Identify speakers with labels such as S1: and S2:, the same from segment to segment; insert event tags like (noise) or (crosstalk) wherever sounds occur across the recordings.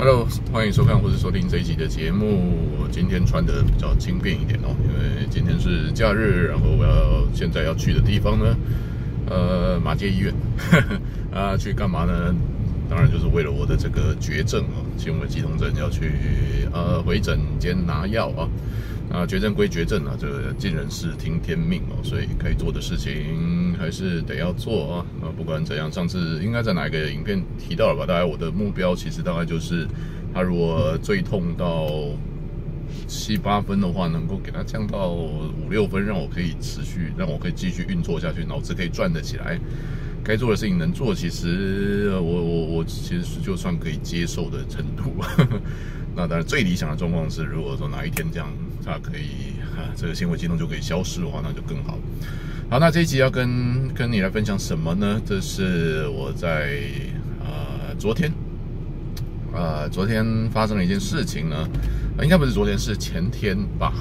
S1: Hello，欢迎收看或者收听这一集的节目。我今天穿得比较轻便一点哦，因为今天是假日，然后我要现在要去的地方呢，呃，马街医院呵呵 (laughs) 啊，去干嘛呢？当然就是为了我的这个绝症哦，轻微肌痛症要去呃回诊间拿药啊。啊，绝症归绝症啊，这尽人事听天命哦，所以该做的事情还是得要做啊。啊，不管怎样，上次应该在哪个影片提到了吧？大概我的目标其实大概就是，他如果最痛到七八分的话，能够给他降到五六分，让我可以持续，让我可以继续运作下去，脑子可以转得起来，该做的事情能做，其实我我我其实就算可以接受的程度。(laughs) 那当然，最理想的状况是，如果说哪一天这样。它可以啊，这个纤维肌痛就可以消失的话，那就更好。好，那这一集要跟跟你来分享什么呢？这是我在呃昨天，呃昨天发生了一件事情呢，应该不是昨天，是前天吧？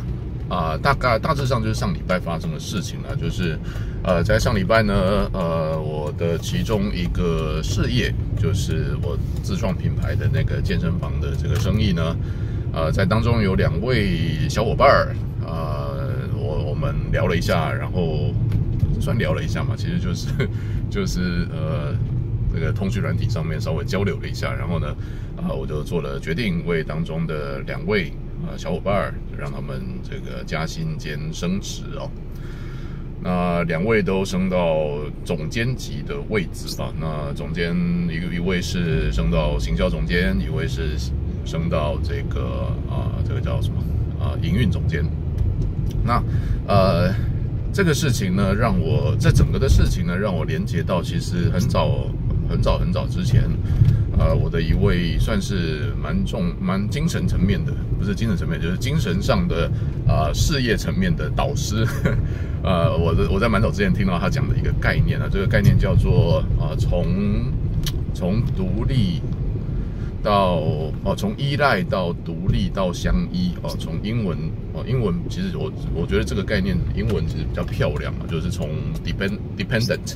S1: 啊、大概大致上就是上礼拜发生的事情了。就是呃，在上礼拜呢，呃，我的其中一个事业，就是我自创品牌的那个健身房的这个生意呢。呃，在当中有两位小伙伴儿，呃，我我们聊了一下，然后算聊了一下嘛，其实就是 (laughs) 就是呃，这个通讯软体上面稍微交流了一下，然后呢，啊、我就做了决定，为当中的两位、小伙伴儿，让他们这个加薪兼升职哦。那两位都升到总监级的位置啊，那总监一个一位是升到行销总监，一位是。升到这个啊，这个叫什么啊？营运总监。那呃，这个事情呢，让我这整个的事情呢，让我连接到其实很早很早很早之前，呃，我的一位算是蛮重蛮精神层面的，不是精神层面，就是精神上的啊、事业层面的导师。呃，我的我在蛮早之前听到他讲的一个概念啊，这个概念叫做啊，从从独立。到哦，从依赖到独立到相依哦，从英文哦，英文其实我我觉得这个概念英文其实比较漂亮嘛，就是从 dependent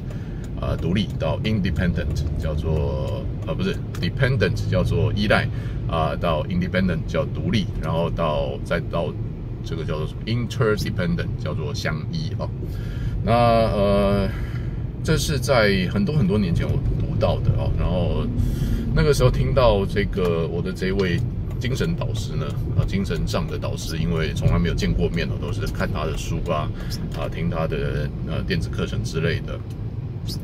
S1: 啊、呃、独立到 independent 叫做啊不是 dependent 叫做依赖啊、到 independent 叫独立，然后到再到这个叫做 interdependent 叫做相依、哦。那呃，这是在很多很多年前我读到的哦，然后。那个时候听到这个我的这位精神导师呢，啊，精神上的导师，因为从来没有见过面哦，都是看他的书啊，啊，听他的呃电子课程之类的。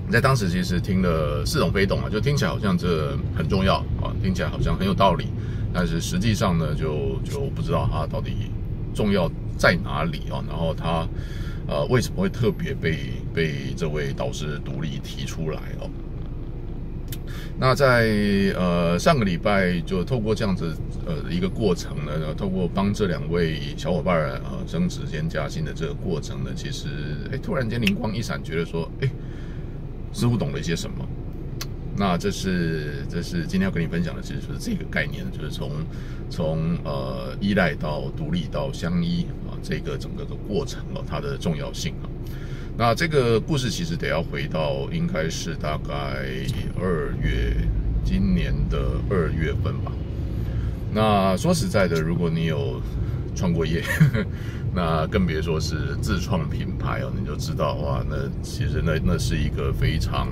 S1: 在当时其实听了似懂非懂啊，就听起来好像这很重要啊，听起来好像很有道理，但是实际上呢，就就不知道它到底重要在哪里啊，然后他呃为什么会特别被被这位导师独立提出来哦。那在呃上个礼拜就透过这样子呃一个过程呢，透过帮这两位小伙伴儿啊升职兼加薪的这个过程呢，其实哎突然间灵光一闪，觉得说哎似乎懂了一些什么。那这是这是今天要跟你分享的，其实就是这个概念，就是从从呃依赖到独立到相依啊这个整个的过程哦，它的重要性啊。那这个故事其实得要回到应该是大概二月，今年的二月份吧。那说实在的，如果你有创过业，(laughs) 那更别说是自创品牌哦，你就知道哇，那其实那那是一个非常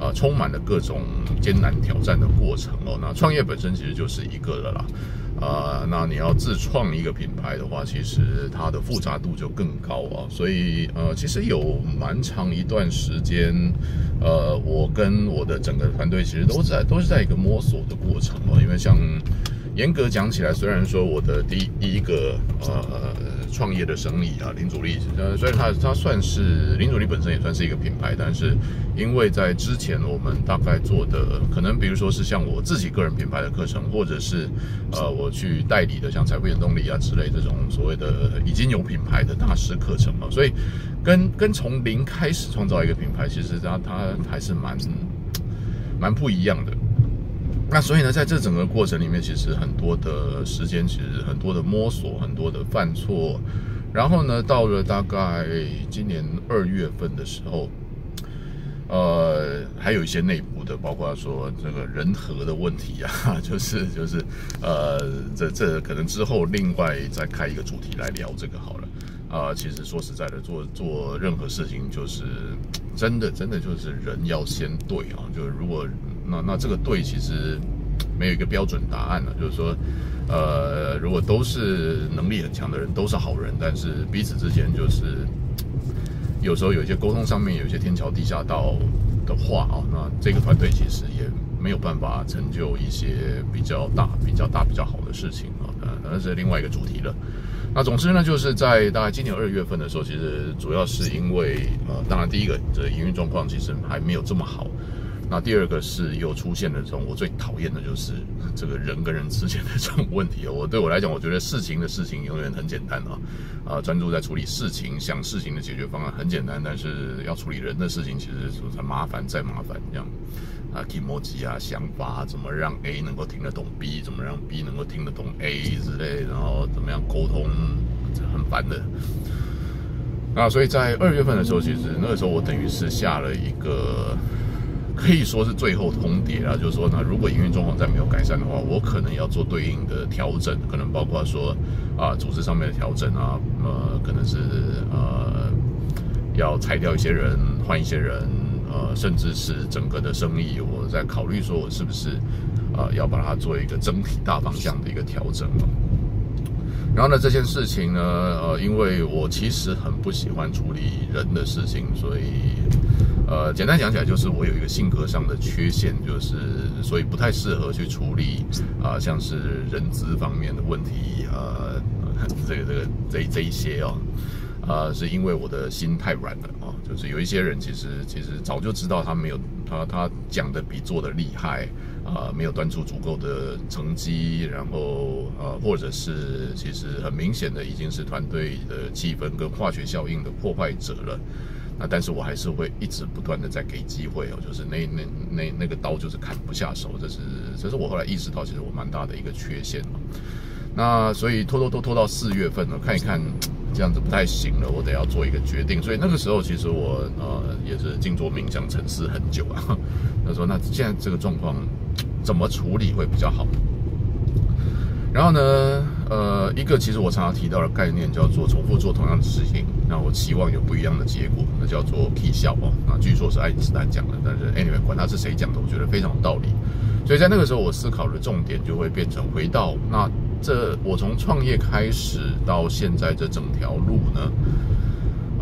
S1: 啊充满了各种艰难挑战的过程哦。那创业本身其实就是一个了啦。啊、那你要自创一个品牌的话，其实它的复杂度就更高啊。所以呃，其实有蛮长一段时间，呃，我跟我的整个团队其实都在都是在一个摸索的过程哦。因为像严格讲起来，虽然说我的第一个呃。创业的生意啊，零主力，呃，所以它它算是零主力本身也算是一个品牌，但是因为在之前我们大概做的，可能比如说是像我自己个人品牌的课程，或者是呃我去代理的像财富原动力啊之类这种所谓的已经有品牌的大师课程嘛，所以跟跟从零开始创造一个品牌，其实它它还是蛮蛮不一样的。那所以呢，在这整个过程里面，其实很多的时间，其实很多的摸索，很多的犯错，然后呢，到了大概今年二月份的时候，呃，还有一些内部的，包括说这个人和的问题啊，(laughs) 就是就是呃，这这可能之后另外再开一个主题来聊这个好了。啊、其实说实在的，做做任何事情就是真的真的就是人要先对啊，就是如果那那这个对其实没有一个标准答案了，就是说呃，如果都是能力很强的人都是好人，但是彼此之间就是。有时候有一些沟通上面有一些天桥地下道的话啊，那这个团队其实也没有办法成就一些比较大、比较大、比较好的事情啊。那是另外一个主题了。那总之呢，就是在大概今年二月份的时候，其实主要是因为呃，当然第一个这营运状况其实还没有这么好。那第二个是又出现了这种我最讨厌的就是这个人跟人之间的这种问题。我对我来讲，我觉得事情的事情永远很简单啊，啊，专注在处理事情，想事情的解决方案很简单，但是要处理人的事情，其实是很麻烦再麻烦这样。啊，kimochi 啊，想法怎么让 A 能够听得懂 B，怎么让 B 能够听得懂 A 之类，然后怎么样沟通，很烦的。那所以在二月份的时候，其实那个时候我等于是下了一个。可以说是最后通牒啊，就是说呢，如果营运状况再没有改善的话，我可能要做对应的调整，可能包括说啊，组织上面的调整啊，呃，可能是呃，要裁掉一些人，换一些人，呃，甚至是整个的生意，我在考虑说我是不是啊，要把它做一个整体大方向的一个调整。然后呢，这件事情呢，呃，因为我其实很不喜欢处理人的事情，所以。呃，简单讲起来，就是我有一个性格上的缺陷，就是所以不太适合去处理啊、像是人资方面的问题，呃，这个这个这这一些哦，啊、是因为我的心太软了啊、哦，就是有一些人其实其实早就知道他没有他他讲的比做的厉害啊、没有端出足够的成绩，然后呃，或者是其实很明显的已经是团队的气氛跟化学效应的破坏者了。那但是我还是会一直不断的在给机会哦，就是那那那那个刀就是砍不下手，这是这是我后来意识到，其实我蛮大的一个缺陷嘛。那所以拖拖拖拖到四月份了，看一看这样子不太行了，我得要做一个决定。所以那个时候其实我呃也是静坐冥想沉思很久啊。(laughs) 他说那现在这个状况怎么处理会比较好？然后呢，呃，一个其实我常常提到的概念叫做重复做同样的事情，那我期望有不一样的结果，那叫做起笑哦。那据说是爱因斯坦讲的，但是 anyway，管他是谁讲的，我觉得非常有道理。所以在那个时候，我思考的重点就会变成回到那这我从创业开始到现在这整条路呢，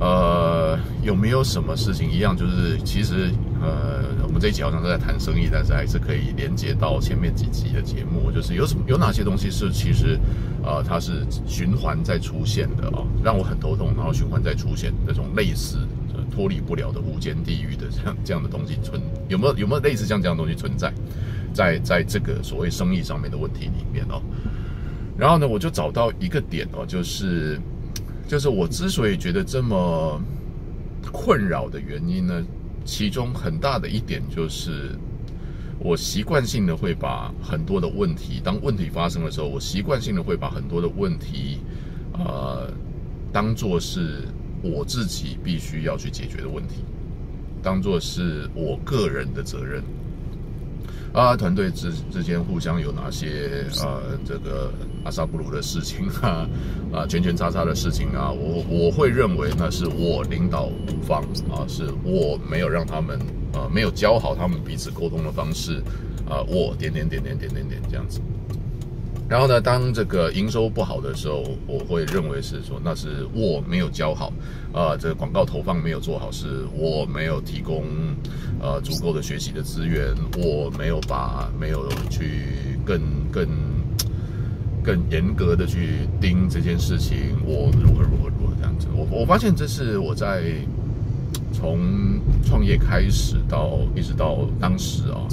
S1: 呃，有没有什么事情一样？就是其实。呃，我们这一集好像是在谈生意，但是还是可以连接到前面几集的节目，就是有什么有哪些东西是其实，呃，它是循环在出现的啊、哦，让我很头痛，然后循环在出现那种类似脱离不了的无间地狱的这样这样的东西存有没有有没有类似像这样的东西存在，在在这个所谓生意上面的问题里面哦，然后呢，我就找到一个点哦，就是就是我之所以觉得这么困扰的原因呢。其中很大的一点就是，我习惯性的会把很多的问题，当问题发生的时候，我习惯性的会把很多的问题，呃，当做是我自己必须要去解决的问题，当做是我个人的责任。啊，团队之之间互相有哪些呃，这个阿萨布鲁的事情啊，(laughs) 啊，圈圈叉叉的事情啊，我我会认为那是我领导无方啊，是我没有让他们啊，没有教好他们彼此沟通的方式啊，我点点点点点点点这样子。然后呢，当这个营收不好的时候，我会认为是说那是我没有教好，啊，这个广告投放没有做好，是我没有提供呃足够的学习的资源，我没有把没有去更更更严格的去盯这件事情，我如何如何如何这样子。我我发现这是我在从创业开始到一直到当时啊。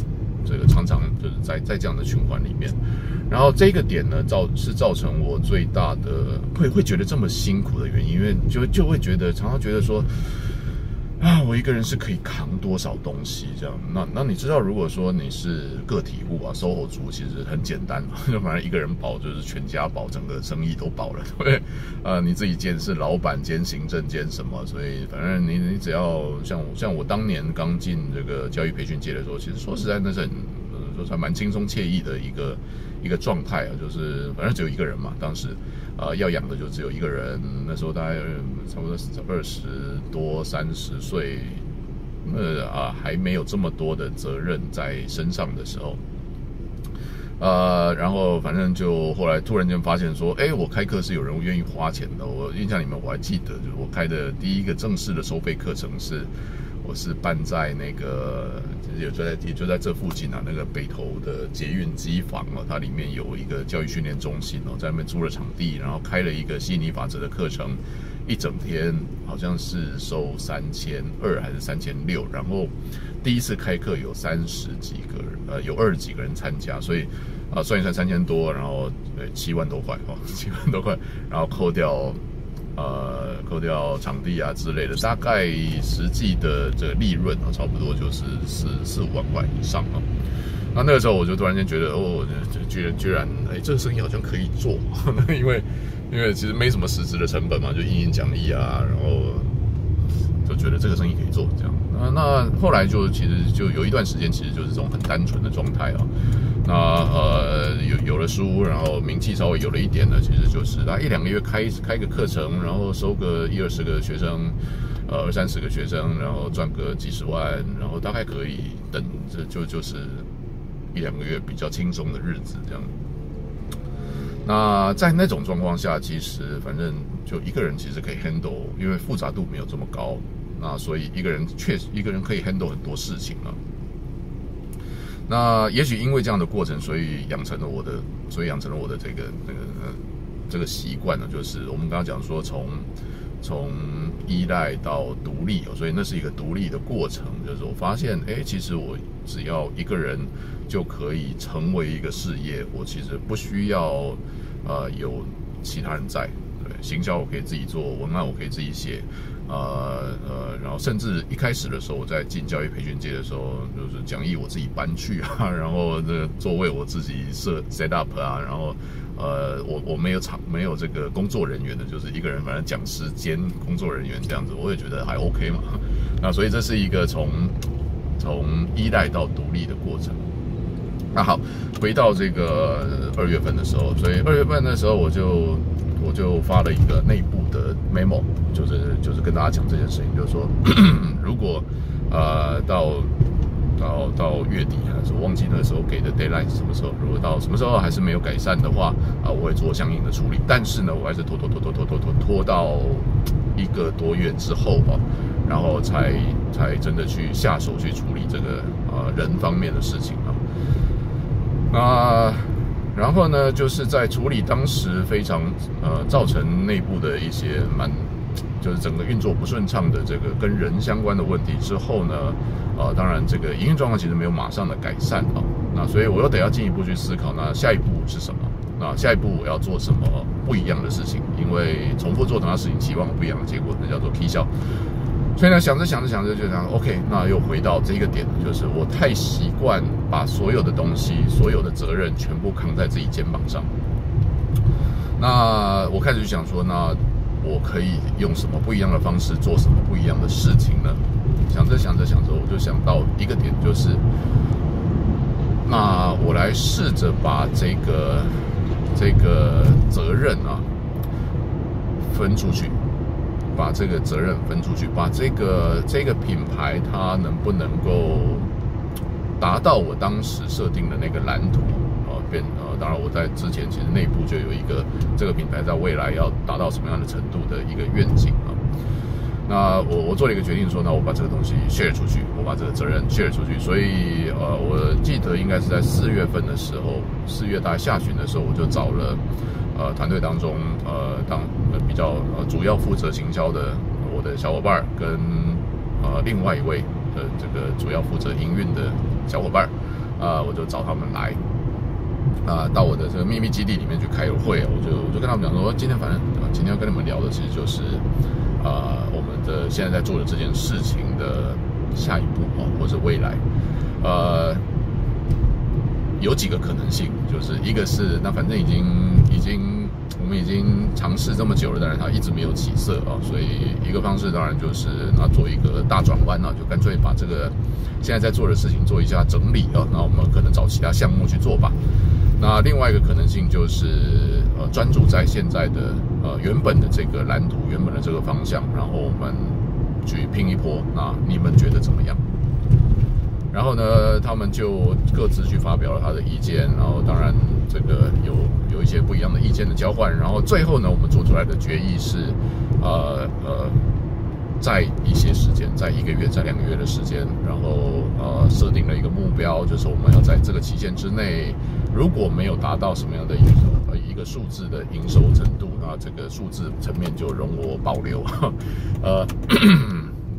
S1: 这个常常就是在在这样的循环里面，然后这个点呢，造是造成我最大的会会觉得这么辛苦的原因，因为就就会觉得常常觉得说，啊，我一个人是可以扛多少东西这样？那那你知道，如果说你是个体户啊，SOHO 族，其实很简单，(laughs) 就反正一个人保就是全家保，整个生意都保了，对不对？呃，(laughs) 你自己兼是老板兼行政兼什么，所以反正你你只要像我像我当年刚进这个教育培训界的时候，其实说实在那是很说还蛮轻松惬意的一个一个状态啊，就是反正只有一个人嘛，当时。呃，要养的就只有一个人。那时候大概差不多二十多、三十岁，呃啊，还没有这么多的责任在身上的时候，呃，然后反正就后来突然间发现说，哎，我开课是有人愿意花钱的。我印象里面我还记得，就是我开的第一个正式的收费课程是。我是办在那个，也就在也就在这附近啊，那个北投的捷运机房哦，它里面有一个教育训练中心哦，在那边租了场地，然后开了一个吸引力法则的课程，一整天好像是收三千二还是三千六，然后第一次开课有三十几个人，呃，有二十几个人参加，所以啊，算一算三千多，然后呃七万多块哦，(laughs) 七万多块，然后扣掉。呃，扣掉场地啊之类的，大概实际的这个利润啊，差不多就是四四五万块以上啊。那那个时候我就突然间觉得，哦，居然居然，哎，这个生意好像可以做，(laughs) 因为因为其实没什么实质的成本嘛，就印印讲义啊，然后就觉得这个生意可以做这样。那那后来就其实就有一段时间，其实就是这种很单纯的状态啊。那呃有有了书，然后名气稍微有了一点呢，其实就是啊一两个月开开个课程，然后收个一二十个学生，呃二三十个学生，然后赚个几十万，然后大概可以等这就就是一两个月比较轻松的日子这样。那在那种状况下，其实反正就一个人其实可以 handle，因为复杂度没有这么高，那所以一个人确实一个人可以 handle 很多事情啊。那也许因为这样的过程，所以养成了我的，所以养成了我的这个那个这个习惯呢，就是我们刚刚讲说从从依赖到独立，所以那是一个独立的过程。就是我发现，哎，其实我只要一个人就可以成为一个事业，我其实不需要呃有其他人在。对，行销我可以自己做，文案我可以自己写。呃呃，然后甚至一开始的时候，我在进教育培训界的时候，就是讲义我自己搬去啊，然后这座位我自己设 (laughs) set up 啊，然后呃，我我没有场没有这个工作人员的，就是一个人，反正讲师兼工作人员这样子，我也觉得还 OK 嘛。那所以这是一个从从依赖到独立的过程。那好，回到这个二月份的时候，所以二月份的时候我就。我就发了一个内部的 memo，就是就是跟大家讲这件事情，就是说，(coughs) 如果呃到到到月底还是我忘记那时候给的 deadline 是什么时候，如果到什么时候还是没有改善的话，啊、我会做相应的处理。但是呢，我还是拖拖拖拖拖拖拖拖到一个多月之后吧，然后才才真的去下手去处理这个呃人方面的事情啊。那。然后呢，就是在处理当时非常呃造成内部的一些蛮，就是整个运作不顺畅的这个跟人相关的问题之后呢，呃，当然这个营运状况其实没有马上的改善啊，那所以我又得要进一步去思考，那下一步是什么？那下一步我要做什么不一样的事情？因为重复做同样事情，期望不一样的结果，那叫做绩效。所以呢，想着想着想着就想，OK，那又回到这个点，就是我太习惯把所有的东西、所有的责任全部扛在自己肩膀上。那我开始就想说，那我可以用什么不一样的方式做什么不一样的事情呢？想着想着想着，我就想到一个点，就是那我来试着把这个这个责任啊分出去。把这个责任分出去，把这个这个品牌它能不能够达到我当时设定的那个蓝图啊？变呃，当然我在之前其实内部就有一个这个品牌在未来要达到什么样的程度的一个愿景啊。那我我做了一个决定说，那我把这个东西 share 出去，我把这个责任 share 出去。所以呃，我记得应该是在四月份的时候，四月大概下旬的时候，我就找了。呃，团队当中，呃，当比较呃主要负责行销的我的小伙伴，跟呃另外一位的这个主要负责营运的小伙伴，啊、我就找他们来，啊、到我的这个秘密基地里面去开个会，我就我就跟他们讲说，今天反正今天要跟你们聊的其实就是，呃我们的现在在做的这件事情的下一步啊，或者未来，呃，有几个可能性，就是一个是那反正已经已经。我们已经尝试这么久了，但是它一直没有起色啊，所以一个方式当然就是那做一个大转弯啊，就干脆把这个现在在做的事情做一下整理啊，那我们可能找其他项目去做吧。那另外一个可能性就是呃专注在现在的呃原本的这个蓝图、原本的这个方向，然后我们去拼一波。那你们觉得怎么样？然后呢，他们就各自去发表了他的意见，然后当然这个有有一些不一样的意见的交换，然后最后呢，我们做出来的决议是，呃呃，在一些时间，在一个月、在两个月的时间，然后呃设定了一个目标，就是我们要在这个期限之内，如果没有达到什么样的营收呃一个数字的营收程度，那这个数字层面就容我保留，呃。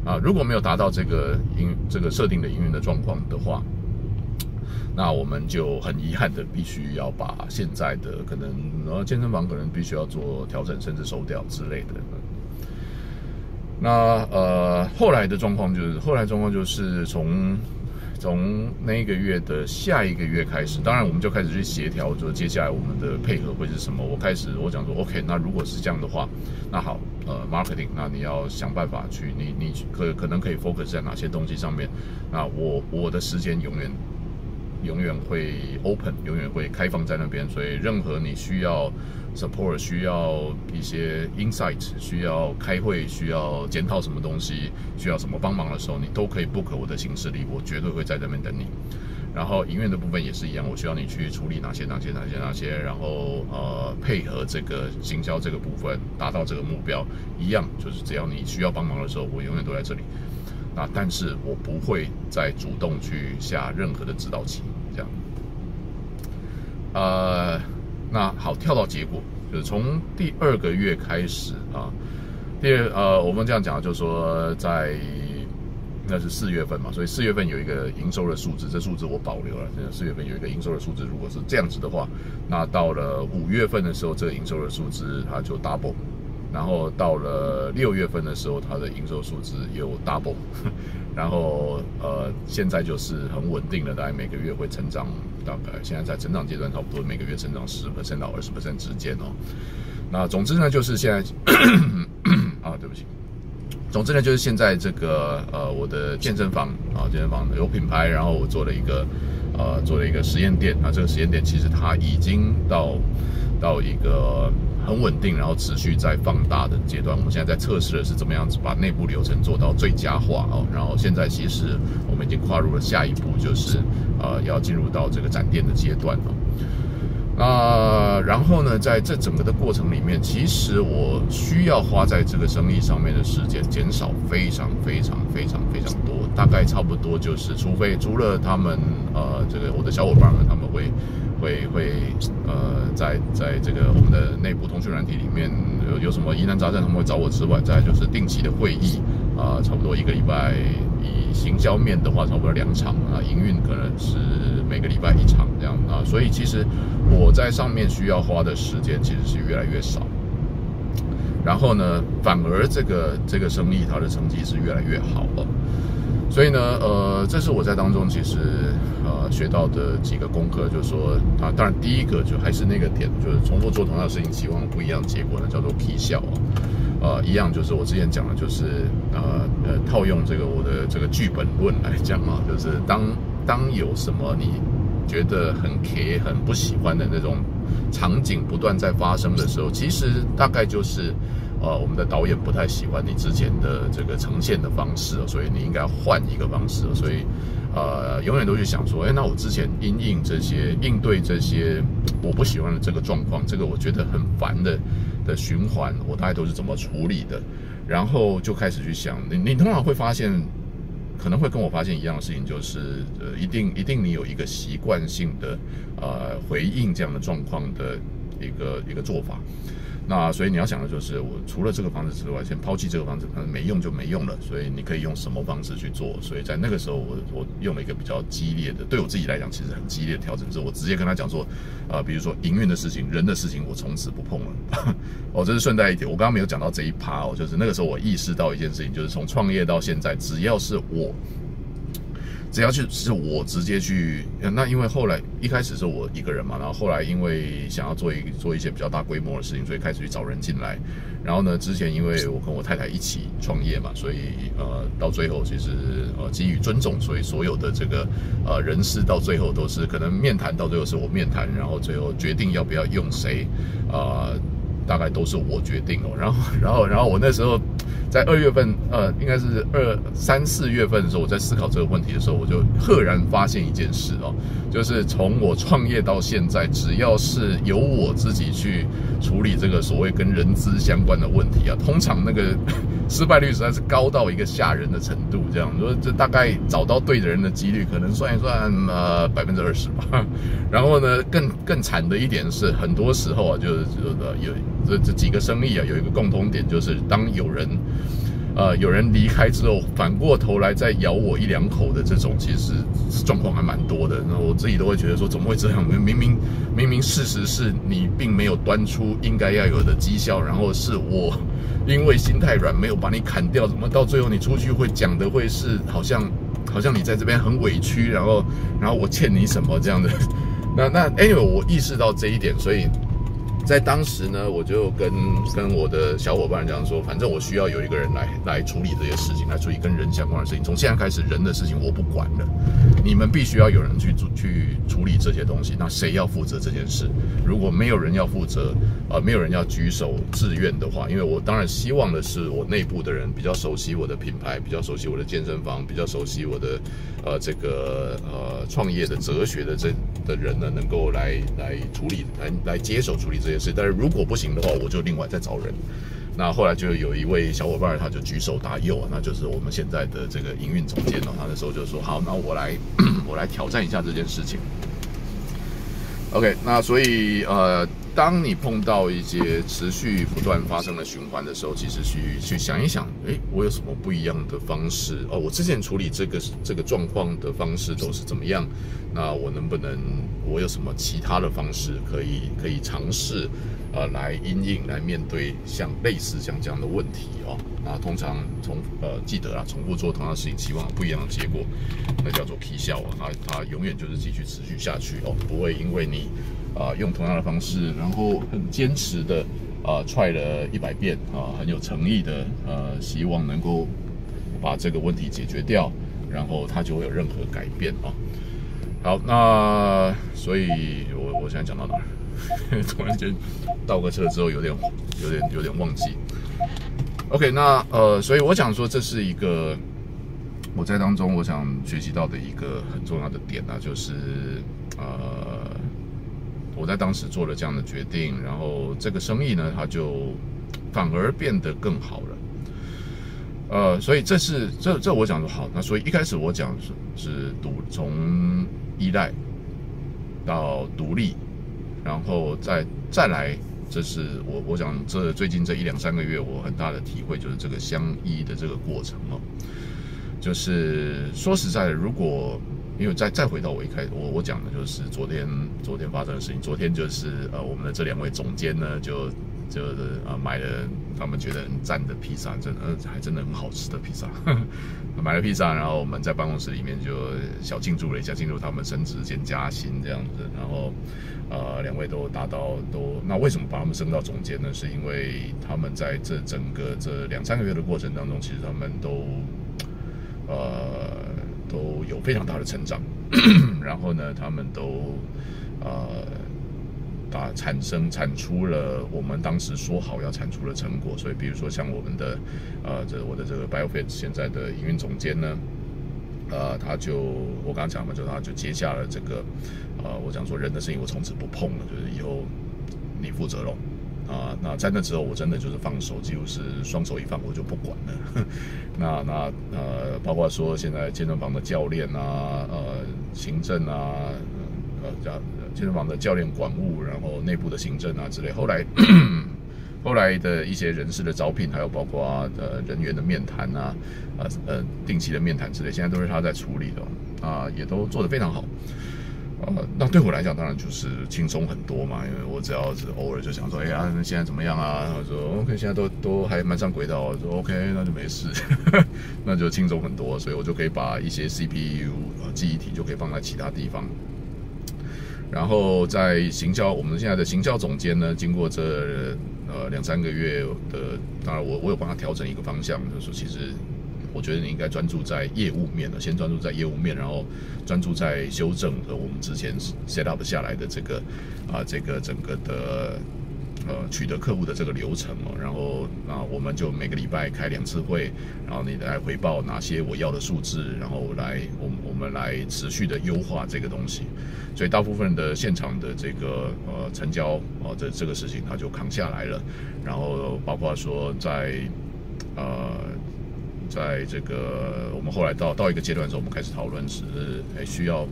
S1: 啊，如果没有达到这个营这个设定的营运的状况的话，那我们就很遗憾的必须要把现在的可能呃健身房可能必须要做调整，甚至收掉之类的。那呃后来的状况就是后来状况就是从。从那一个月的下一个月开始，当然我们就开始去协调，就接下来我们的配合会是什么。我开始我讲说，OK，那如果是这样的话，那好，呃，marketing，那你要想办法去，你你可可能可以 focus 在哪些东西上面？那我我的时间永远永远会 open，永远会开放在那边，所以任何你需要。support 需要一些 insight，需要开会，需要检讨什么东西，需要什么帮忙的时候，你都可以 book 我的行事历，我绝对会在这边等你。然后营运的部分也是一样，我需要你去处理哪些哪些哪些哪些，然后呃配合这个行销这个部分，达到这个目标一样，就是只要你需要帮忙的时候，我永远都在这里。那但是我不会再主动去下任何的指导棋，这样。呃。那好，跳到结果，就是从第二个月开始啊，第二呃，我们这样讲，就是说在那是四月份嘛，所以四月份有一个营收的数字，这数字我保留了。四月份有一个营收的数字，如果是这样子的话，那到了五月份的时候，这个营收的数字它就 double，然后到了六月份的时候，它的营收数字有 double，(laughs) 然后呃，现在就是很稳定的，大概每个月会成长。大概现在在成长阶段，差不多每个月成长十%到二十%之间哦。那总之呢，就是现在 (coughs) 啊，对不起，总之呢，就是现在这个呃，我的健身房啊，健身房有品牌，然后我做了一个呃，做了一个实验店。那这个实验店其实它已经到到一个。很稳定，然后持续在放大的阶段。我们现在在测试的是怎么样子把内部流程做到最佳化哦。然后现在其实我们已经跨入了下一步，就是呃要进入到这个展店的阶段了。那然后呢，在这整个的过程里面，其实我需要花在这个生意上面的时间减少非常非常非常非常多，大概差不多就是，除非除了他们呃这个我的小伙伴们他们会。会会呃，在在这个我们的内部通讯软体里面有有什么疑难杂症，他们会找我之外，再就是定期的会议啊、差不多一个礼拜。以行销面的话，差不多两场啊，营运可能是每个礼拜一场这样啊，所以其实我在上面需要花的时间其实是越来越少。然后呢，反而这个这个生意它的成绩是越来越好了。所以呢，呃，这是我在当中其实呃学到的几个功课，就是说啊，当然第一个就还是那个点，就是重复做同样的事情，期望不一样的结果呢，叫做绩效啊，呃，一样就是我之前讲的，就是呃呃套用这个我的这个剧本论来讲啊，就是当当有什么你觉得很 K 很不喜欢的那种场景不断在发生的时候，其实大概就是。呃，我们的导演不太喜欢你之前的这个呈现的方式，所以你应该换一个方式。所以，呃，永远都去想说，哎，那我之前因应这些应对这些我不喜欢的这个状况，这个我觉得很烦的的循环，我大概都是怎么处理的？然后就开始去想，你你通常会发现，可能会跟我发现一样的事情，就是呃，一定一定你有一个习惯性的呃回应这样的状况的一个一个做法。那所以你要想的就是，我除了这个房子之外，先抛弃这个房子，可能没用就没用了。所以你可以用什么方式去做？所以在那个时候我，我用了一个比较激烈的，对我自己来讲，其实很激烈的调整，是我直接跟他讲说，啊、比如说营运的事情、人的事情，我从此不碰了。(laughs) 哦，这是顺带一点，我刚刚没有讲到这一趴哦，就是那个时候我意识到一件事情，就是从创业到现在，只要是我。只要去是我直接去，那因为后来一开始是我一个人嘛，然后后来因为想要做一做一些比较大规模的事情，所以开始去找人进来。然后呢，之前因为我跟我太太一起创业嘛，所以呃到最后其实呃基于尊重，所以所有的这个呃人事到最后都是可能面谈到最后是我面谈，然后最后决定要不要用谁啊。呃大概都是我决定哦，然后，(laughs) 然后，然后我那时候在二月份，呃，应该是二三四月份的时候，我在思考这个问题的时候，我就赫然发现一件事哦，就是从我创业到现在，只要是由我自己去处理这个所谓跟人资相关的问题啊，通常那个 (laughs) 失败率实在是高到一个吓人的程度，这样说，这大概找到对的人的几率，可能算一算，呃，百分之二十吧。(laughs) 然后呢，更更惨的一点是，很多时候啊，就是有。这这几个生意啊，有一个共同点，就是当有人，呃，有人离开之后，反过头来再咬我一两口的这种，其实状况还蛮多的。那我自己都会觉得说，怎么会这样？明明明明事实是你并没有端出应该要有的绩效，然后是我因为心太软没有把你砍掉，怎么到最后你出去会讲的会是好像好像你在这边很委屈，然后然后我欠你什么这样的？(laughs) 那那 anyway，我意识到这一点，所以。在当时呢，我就跟跟我的小伙伴讲说，反正我需要有一个人来来处理这些事情，来处理跟人相关的事情。从现在开始，人的事情我不管了，你们必须要有人去做去处理这些东西。那谁要负责这件事？如果没有人要负责，呃，没有人要举手自愿的话，因为我当然希望的是我内部的人比较熟悉我的品牌，比较熟悉我的健身房，比较熟悉我的呃这个呃创业的哲学的这的人呢，能够来来处理，来来接手处理这。但是如果不行的话，我就另外再找人。那后来就有一位小伙伴，他就举手答右，那就是我们现在的这个营运总监了。他那时候就说：“好，那我来，(clears throat) 我来挑战一下这件事情。” OK，那所以呃。当你碰到一些持续不断发生的循环的时候，其实去去想一想，诶，我有什么不一样的方式？哦，我之前处理这个这个状况的方式都是怎么样？那我能不能，我有什么其他的方式可以可以尝试，呃，来因应来面对像类似像这样的问题哦？那通常重呃记得啊，重复做同样的事情，期望不一样的结果，那叫做绩效啊，它它永远就是继续持续下去哦，不会因为你。啊，用同样的方式，然后很坚持的啊踹了一百遍啊，很有诚意的呃，希望能够把这个问题解决掉，然后它就会有任何改变啊。好，那所以我我现在讲到哪？(laughs) 突然间倒个车之后有点有点有点忘记。OK，那呃，所以我想说这是一个我在当中我想学习到的一个很重要的点啊，就是呃。我在当时做了这样的决定，然后这个生意呢，它就反而变得更好了。呃，所以这是这这我讲的好，那所以一开始我讲是是独从依赖到独立，然后再再来，这是我我讲这最近这一两三个月我很大的体会，就是这个相依的这个过程哦。就是说实在的，如果因为再再回到我一开始，我我讲的就是昨天昨天发生的事情。昨天就是呃，我们的这两位总监呢，就就是呃买了他们觉得很赞的披萨，真的还真的很好吃的披萨。(laughs) 买了披萨，然后我们在办公室里面就小庆祝了一下，庆祝他们升职兼加薪这样子。然后呃，两位都达到都，那为什么把他们升到总监呢？是因为他们在这整个这两三个月的过程当中，其实他们都呃。都有非常大的成长，(clears throat) 然后呢，他们都呃，把产生产出了我们当时说好要产出的成果。所以，比如说像我们的呃，这我的这个 BioFit 现在的营运总监呢，呃，他就我刚讲嘛，就他就接下了这个呃，我讲说人的事情我从此不碰了，就是以后你负责喽。啊，那在那之后，我真的就是放手，几乎是双手一放，我就不管了。(laughs) 那那呃，包括说现在健身房的教练啊，呃，行政啊，呃，叫健身房的教练管务，然后内部的行政啊之类。后来后来的一些人事的招聘，还有包括呃人员的面谈啊，呃呃定期的面谈之类，现在都是他在处理的啊，也都做得非常好。那对我来讲，当然就是轻松很多嘛，因为我只要是偶尔就想说，哎呀，现在怎么样啊？我说 OK，现在都都还蛮上轨道。我说 OK，那就没事，(laughs) 那就轻松很多，所以我就可以把一些 CPU 呃记忆体就可以放在其他地方。然后在行销，我们现在的行销总监呢，经过这呃两三个月的，当然我我有帮他调整一个方向，就是说其实。我觉得你应该专注在业务面了，先专注在业务面，然后专注在修正和我们之前 set up 下来的这个啊，这个整个的呃取得客户的这个流程哦。然后啊，我们就每个礼拜开两次会，然后你来回报哪些我要的数字，然后来我们我们来持续的优化这个东西。所以大部分的现场的这个呃成交啊，这这个事情他就扛下来了。然后包括说在呃。在这个我们后来到到一个阶段的时候，我们开始讨论是，哎，需要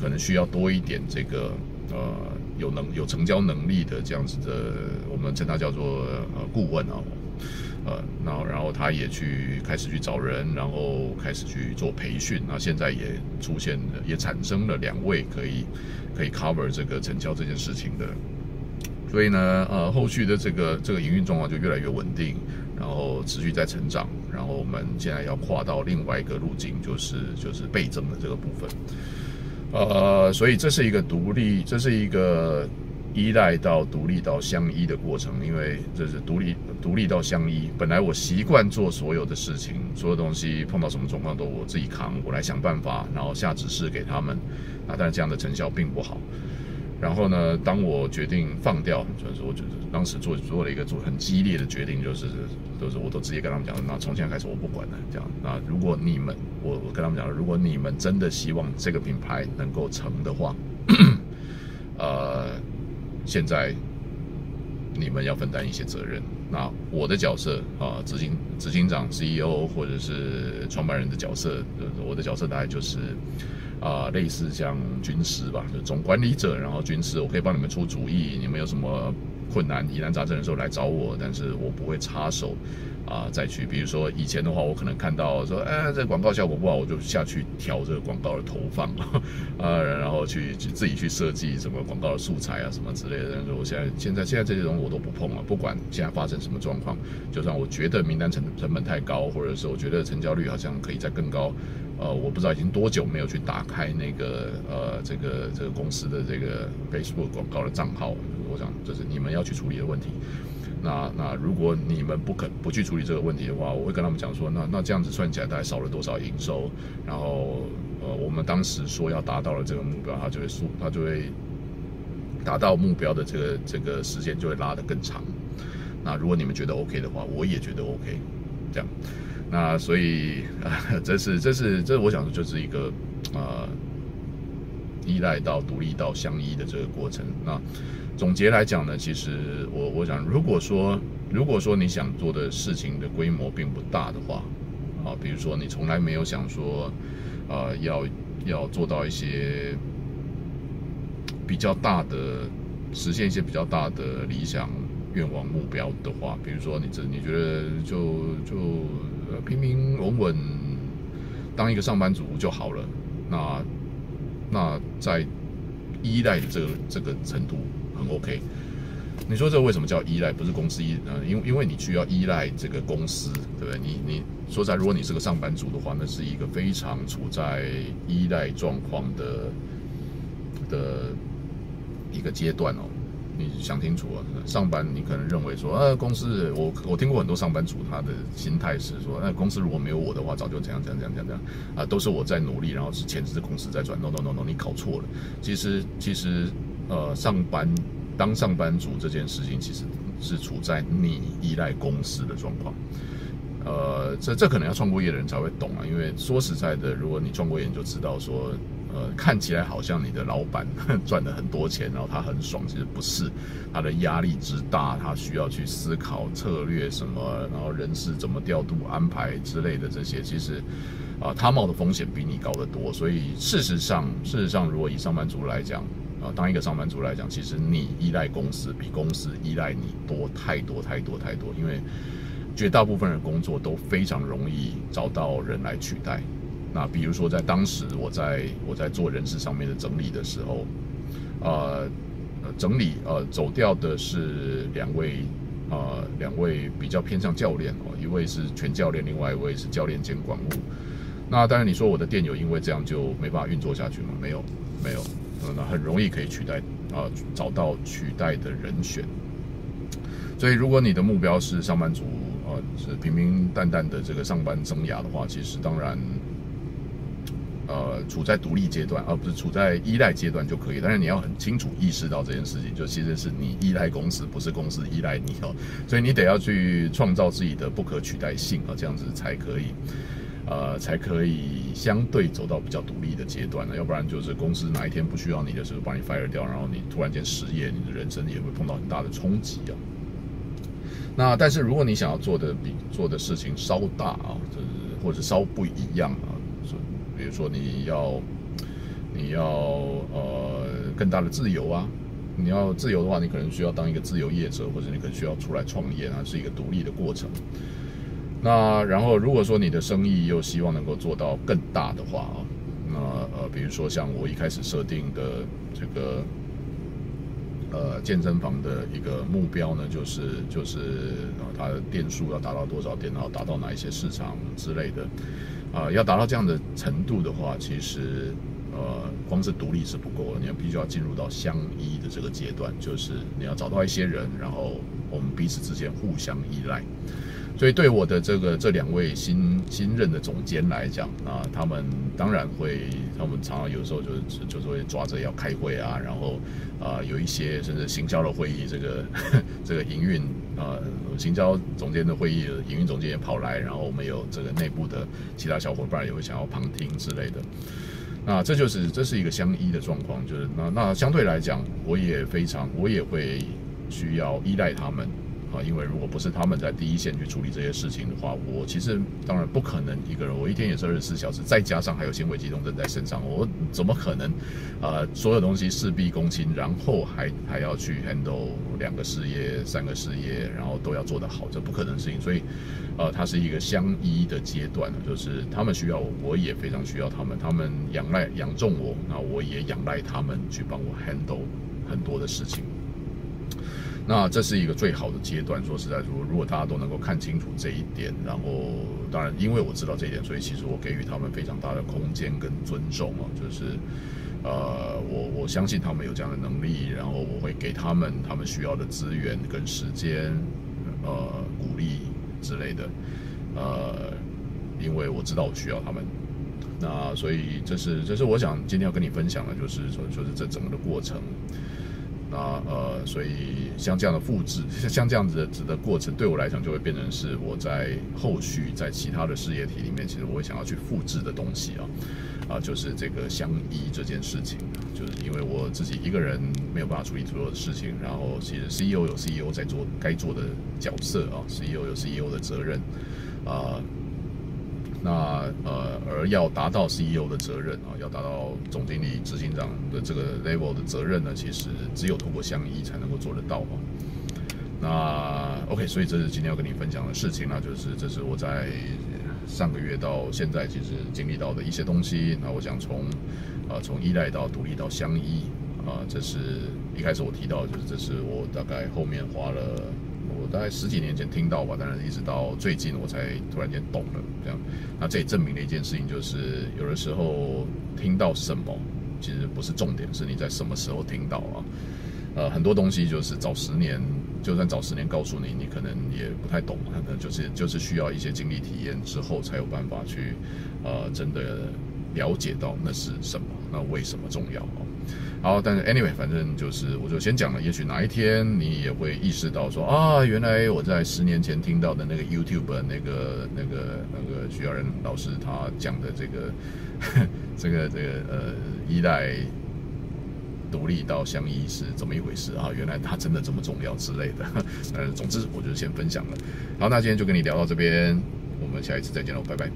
S1: 可能需要多一点这个呃有能有成交能力的这样子的，我们称他叫做呃顾问啊，呃，然后然后他也去开始去找人，然后开始去做培训，那现在也出现了，也产生了两位可以可以 cover 这个成交这件事情的，所以呢，呃，后续的这个这个营运状况就越来越稳定，然后持续在成长。然后我们现在要跨到另外一个路径，就是就是倍增的这个部分，呃，所以这是一个独立，这是一个依赖到独立到相依的过程，因为这是独立独立到相依。本来我习惯做所有的事情，所有东西碰到什么状况都我自己扛，我来想办法，然后下指示给他们啊，但是这样的成效并不好。然后呢，当我决定放掉，就是我觉得当时做做了一个做很激烈的决定，就是都是我都直接跟他们讲，那从现在开始我不管了，这样。那如果你们，我我跟他们讲，如果你们真的希望这个品牌能够成的话，(clears throat) 呃，现在你们要分担一些责任。那我的角色啊，执行执行长、CEO 或者是创办人的角色，我的角色大概就是。啊、类似像军师吧，就总管理者，然后军师，我可以帮你们出主意，你们有什么困难、疑难杂症的时候来找我，但是我不会插手啊、再去，比如说以前的话，我可能看到说，哎，这个广告效果不好，我就下去调这个广告的投放，(laughs) 啊、然后去去自己去设计什么广告的素材啊，什么之类的。但是我现在现在现在这些东西我都不碰了，不管现在发生什么状况，就算我觉得名单成成本太高，或者是我觉得成交率好像可以再更高。呃，我不知道已经多久没有去打开那个呃，这个这个公司的这个 Facebook 广告的账号。我想这是你们要去处理的问题。那那如果你们不肯不去处理这个问题的话，我会跟他们讲说，那那这样子算起来大概少了多少营收？然后呃，我们当时说要达到了这个目标，他就会速，他就会达到目标的这个这个时间就会拉得更长。那如果你们觉得 OK 的话，我也觉得 OK，这样。那所以 (laughs) 啊，这是这是这是我想说，就是一个呃依赖到独立到相依的这个过程。那总结来讲呢，其实我我想，如果说如果说你想做的事情的规模并不大的话，啊，比如说你从来没有想说，呃，要要做到一些比较大的实现一些比较大的理想愿望目标的话，比如说你这你觉得就就。平平稳稳当一个上班族就好了。那那在依赖的这个这个程度很 OK。你说这为什么叫依赖？不是公司依，嗯，因为因为你需要依赖这个公司，对不对？你你说在，如果你是个上班族的话，那是一个非常处在依赖状况的的一个阶段哦。你想清楚啊！上班你可能认为说，呃，公司我我听过很多上班族，他的心态是说，那公司如果没有我的话，早就怎样怎样怎样怎样啊，都是我在努力，然后是钱是公司在赚。No no no no，你搞错了。其实其实呃，上班当上班族这件事情，其实是处在你依赖公司的状况。呃，这这可能要创过业的人才会懂啊，因为说实在的，如果你创过业，你就知道说。呃，看起来好像你的老板赚了很多钱，然后他很爽，其实不是，他的压力之大，他需要去思考策略什么，然后人事怎么调度安排之类的这些，其实啊，他冒的风险比你高得多。所以事实上，事实上，如果以上班族来讲，啊，当一个上班族来讲，其实你依赖公司比公司依赖你多太多太多太多，因为绝大部分的工作都非常容易找到人来取代。那比如说在当时我在我在做人事上面的整理的时候，呃，整理呃走掉的是两位呃两位比较偏向教练哦，一位是全教练，另外一位是教练兼管务。那当然你说我的店有因为这样就没办法运作下去吗？没有，没有。那很容易可以取代啊，找到取代的人选。所以，如果你的目标是上班族啊，是平平淡淡的这个上班生涯的话，其实当然，呃，处在独立阶段，而不是处在依赖阶段就可以。但是你要很清楚意识到这件事情，就其实是你依赖公司，不是公司依赖你哦。所以你得要去创造自己的不可取代性啊，这样子才可以。呃，才可以相对走到比较独立的阶段呢，要不然就是公司哪一天不需要你的时候把你 fire 掉，然后你突然间失业，你的人生也会碰到很大的冲击啊。那但是如果你想要做的比做的事情稍大啊，就是或者稍不一样啊，比如说你要你要呃更大的自由啊，你要自由的话，你可能需要当一个自由业者，或者你可能需要出来创业啊，是一个独立的过程。那然后，如果说你的生意又希望能够做到更大的话啊，那呃，比如说像我一开始设定的这个呃健身房的一个目标呢，就是就是啊，它的店数要达到多少店，然后达到哪一些市场之类的啊，要达到这样的程度的话，其实呃，光是独立是不够的，你要必须要进入到相依的这个阶段，就是你要找到一些人，然后我们彼此之间互相依赖。所以，对我的这个这两位新新任的总监来讲啊，他们当然会，他们常常有时候就是就是会抓着要开会啊，然后啊有一些甚至行销的会议，这个 (laughs) 这个营运啊行销总监的会议，营运总监也跑来，然后我们有这个内部的其他小伙伴也会想要旁听之类的。那这就是这是一个相依的状况，就是那那相对来讲，我也非常我也会需要依赖他们。啊，因为如果不是他们在第一线去处理这些事情的话，我其实当然不可能一个人。我一天也是二十四小时，再加上还有纤维机动症在身上，我怎么可能？呃，所有东西事必躬亲，然后还还要去 handle 两个事业、三个事业，然后都要做得好，这不可能的事情。所以，呃，它是一个相依的阶段，就是他们需要我，我也非常需要他们。他们仰赖仰重我，那我也仰赖他们去帮我 handle 很多的事情。那这是一个最好的阶段。说实在，如果如果大家都能够看清楚这一点，然后当然，因为我知道这一点，所以其实我给予他们非常大的空间跟尊重啊，就是呃，我我相信他们有这样的能力，然后我会给他们他们需要的资源跟时间，呃，鼓励之类的，呃，因为我知道我需要他们。那所以这是这是我想今天要跟你分享的，就是说就是这整个的过程。那呃，所以像这样的复制，像这样子的的过程，对我来讲就会变成是我在后续在其他的事业体里面，其实我会想要去复制的东西啊，啊，就是这个相依这件事情，就是因为我自己一个人没有办法处理所有的事情，然后其实 CEO 有 CEO 在做该做的角色啊，CEO 有 CEO 的责任啊。那呃，而要达到 CEO 的责任啊，要达到总经理、执行长的这个 level 的责任呢，其实只有通过相依才能够做得到嘛。那 OK，所以这是今天要跟你分享的事情呢，就是这是我在上个月到现在其实经历到的一些东西。那我想从啊从依赖到独立到相依啊，这是一开始我提到，就是这是我大概后面花了。大概十几年前听到吧，当然一直到最近我才突然间懂了。这样，那这也证明了一件事情，就是有的时候听到什么，其实不是重点，是你在什么时候听到啊。呃，很多东西就是早十年，就算早十年告诉你，你可能也不太懂，可能就是就是需要一些经历体验之后，才有办法去呃真的了解到那是什么，那为什么重要好，但是 anyway，反正就是，我就先讲了。也许哪一天你也会意识到说啊，原来我在十年前听到的那个 YouTube 那个那个那个徐耀仁老师他讲的这个 (laughs) 这个这个呃依赖独立到相依是怎么一回事啊？原来他真的这么重要之类的。(laughs) 呃，总之我就先分享了。好，那今天就跟你聊到这边，我们下一次再见喽，拜拜。